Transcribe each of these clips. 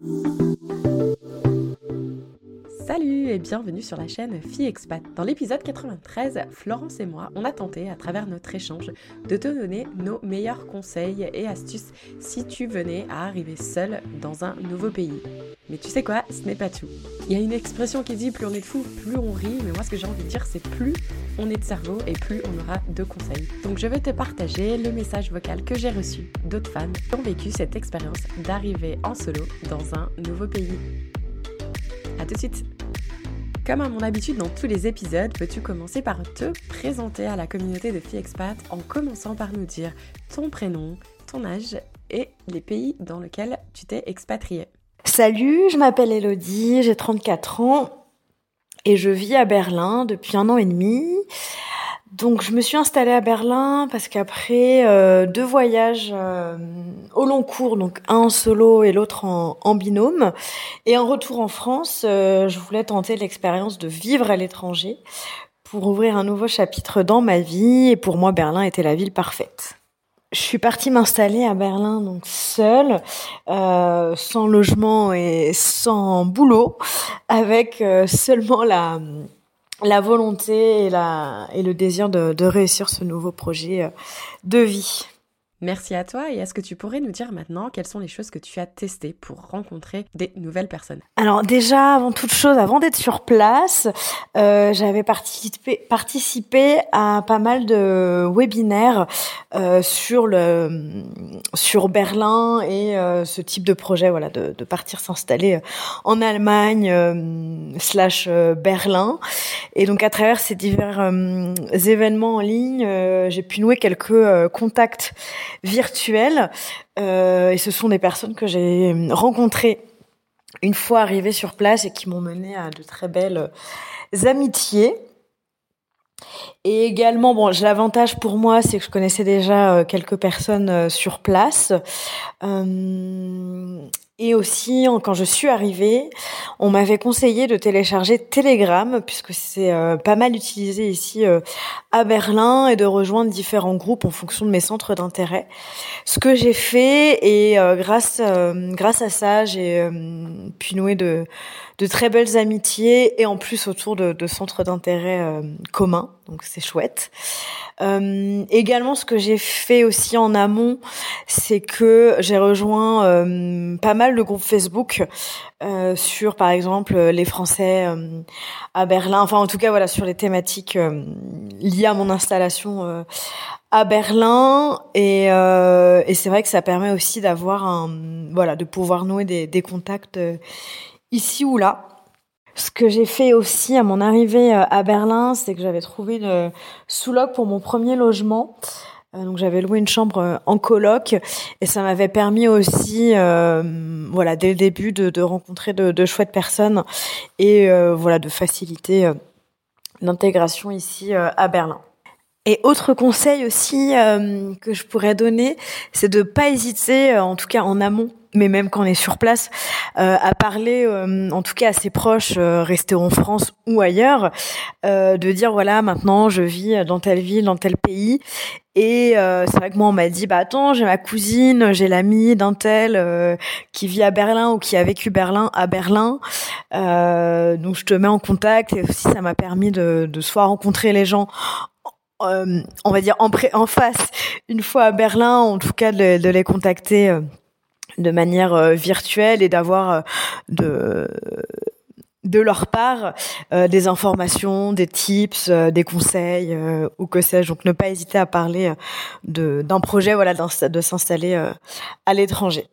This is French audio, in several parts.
Thank you. Salut et bienvenue sur la chaîne Fille Expat. Dans l'épisode 93, Florence et moi, on a tenté à travers notre échange de te donner nos meilleurs conseils et astuces si tu venais à arriver seule dans un nouveau pays. Mais tu sais quoi, ce n'est pas tout. Il y a une expression qui dit plus on est de fou, plus on rit, mais moi ce que j'ai envie de dire c'est plus on est de cerveau et plus on aura de conseils. Donc je vais te partager le message vocal que j'ai reçu d'autres femmes qui ont vécu cette expérience d'arriver en solo dans un nouveau pays. A tout de suite comme à mon habitude dans tous les épisodes, peux-tu commencer par te présenter à la communauté de filles expat en commençant par nous dire ton prénom, ton âge et les pays dans lesquels tu t'es expatriée? Salut, je m'appelle Elodie, j'ai 34 ans et je vis à Berlin depuis un an et demi. Donc je me suis installée à Berlin parce qu'après euh, deux voyages euh, au long cours, donc un en solo et l'autre en, binôme, et un retour en France, euh, je voulais tenter l'expérience de vivre à l'étranger pour ouvrir un nouveau chapitre dans ma vie. Et pour moi, Berlin était la ville parfaite. Je suis partie m'installer à Berlin donc seule, sans logement et sans boulot, avec seulement la la volonté et, la, et le désir de, de réussir ce nouveau projet euh, de vie. Merci à toi et est-ce que tu pourrais nous dire maintenant quelles sont les choses que tu as testées pour rencontrer des nouvelles personnes? Alors déjà, avant toute chose, avant d'être sur place, euh, j'avais participé, participé à pas mal de webinaires euh, sur le sur Berlin et euh, ce type de projet, voilà, de, partir s'installer en Allemagne slash Berlin. Et donc à travers ces divers événements en ligne, j'ai pu nouer quelques contacts virtuelles. Euh, et ce sont des personnes que j'ai rencontrées une fois arrivées sur place et qui m'ont mené à de très belles amitiés. Et également, bon, l'avantage pour moi, c'est que je connaissais déjà euh, quelques personnes euh, sur place. Et aussi, quand je suis arrivée, on m'avait conseillé de télécharger Telegram, puisque c'est euh, pas mal utilisé ici euh, à Berlin, et de rejoindre différents groupes en fonction de mes centres d'intérêt. Ce que j'ai fait, et euh, grâce grâce à ça, j'ai pu nouer de, très belles amitiés, et en plus autour de centres d'intérêt communs, donc c'est chouette. Euh, également, ce que j'ai fait aussi en amont, c'est que j'ai rejoint euh, pas mal de groupes Facebook euh, sur, par exemple, les Français euh, à Berlin. Enfin, en tout cas, voilà, sur les thématiques euh, liées à mon installation à Berlin. Et, et c'est vrai que ça permet aussi d'avoir un, voilà, de pouvoir nouer des, des contacts ici ou là. Ce que j'ai fait aussi à mon arrivée euh, à Berlin, c'est que j'avais trouvé une sous-loc pour mon premier logement. Euh, donc j'avais loué une chambre euh, en coloc et ça m'avait permis aussi, voilà, dès le début, de, rencontrer de, de, chouettes personnes et voilà, de faciliter l'intégration ici à Berlin. Et autre conseil aussi que je pourrais donner, c'est de pas hésiter, en tout cas en amont, mais même quand on est sur place, euh, à parler, euh, en tout cas à ses proches, euh, restés en France ou ailleurs, euh, de dire voilà maintenant je vis dans telle ville, dans tel pays. Et c'est vrai que moi on m'a dit bah attends j'ai ma cousine, j'ai l'ami d'un tel qui vit à Berlin ou qui a vécu Berlin à Berlin, donc je te mets en contact et aussi ça m'a permis de, de soit rencontrer les gens on va dire en, face une fois à Berlin, en tout cas de, les contacter de manière euh, virtuelle et d'avoir euh, de leur part euh, des informations, des tips, des conseils ou que sais-je. Donc ne pas hésiter à parler d'un projet de s'installer à l'étranger.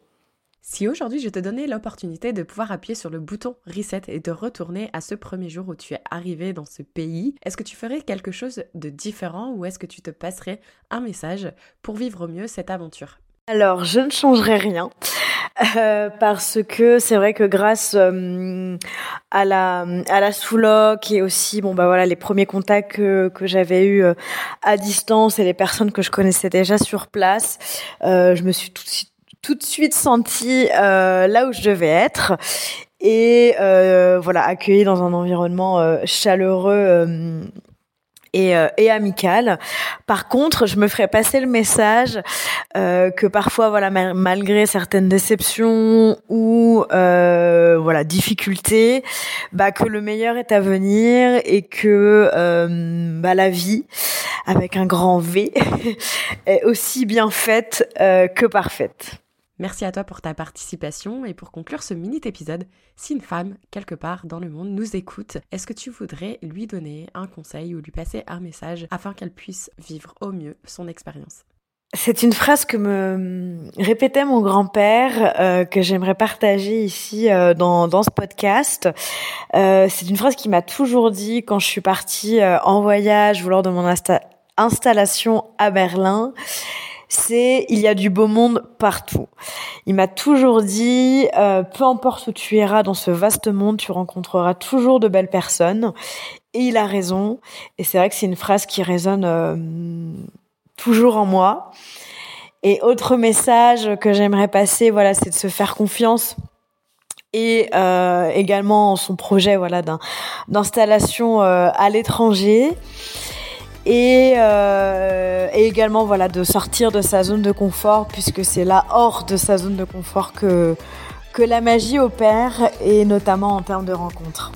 Si aujourd'hui je te donnais l'opportunité de pouvoir appuyer sur le bouton reset et de retourner à ce premier jour où tu es arrivé dans ce pays, est-ce que tu ferais quelque chose de différent ou est-ce que tu te passerais un message pour vivre mieux cette aventure? Alors, je ne changerai rien euh, parce que c'est vrai que grâce euh, à la à la sous-loc et aussi bon bah voilà les premiers contacts que, que j'avais eu euh, à distance et les personnes que je connaissais déjà sur place, je me suis tout de suite tout de suite sentie là où je devais être et voilà accueillie dans un environnement chaleureux et, euh, et amicale. Par contre, je me ferai passer le message euh, que parfois, voilà, malgré certaines déceptions ou euh, voilà difficultés, bah que le meilleur est à venir et que euh, bah, la vie, avec un grand V, est aussi bien faite euh, que parfaite. Merci à toi pour ta participation et pour conclure ce mini-épisode, si une femme, quelque part dans le monde, nous écoute, est-ce que tu voudrais lui donner un conseil ou lui passer un message afin qu'elle puisse vivre au mieux son expérience? C'est une phrase que me répétait mon grand-père euh, que j'aimerais partager ici euh, dans, ce podcast. Euh, c'est une phrase qui m'a toujours dit quand je suis partie en voyage ou lors de mon installation à Berlin c'est il y a du beau monde partout. Il m'a toujours dit, euh, peu importe où tu iras dans ce vaste monde, tu rencontreras toujours de belles personnes. Et il a raison. Et c'est vrai que c'est une phrase qui résonne euh, toujours en moi. Et autre message que j'aimerais passer, voilà, c'est de se faire confiance et euh, également son projet voilà d'installation à l'étranger et, euh, et, également voilà de sortir de sa zone de confort puisque c'est là hors de sa zone de confort que que la magie opère et notamment en termes de rencontres.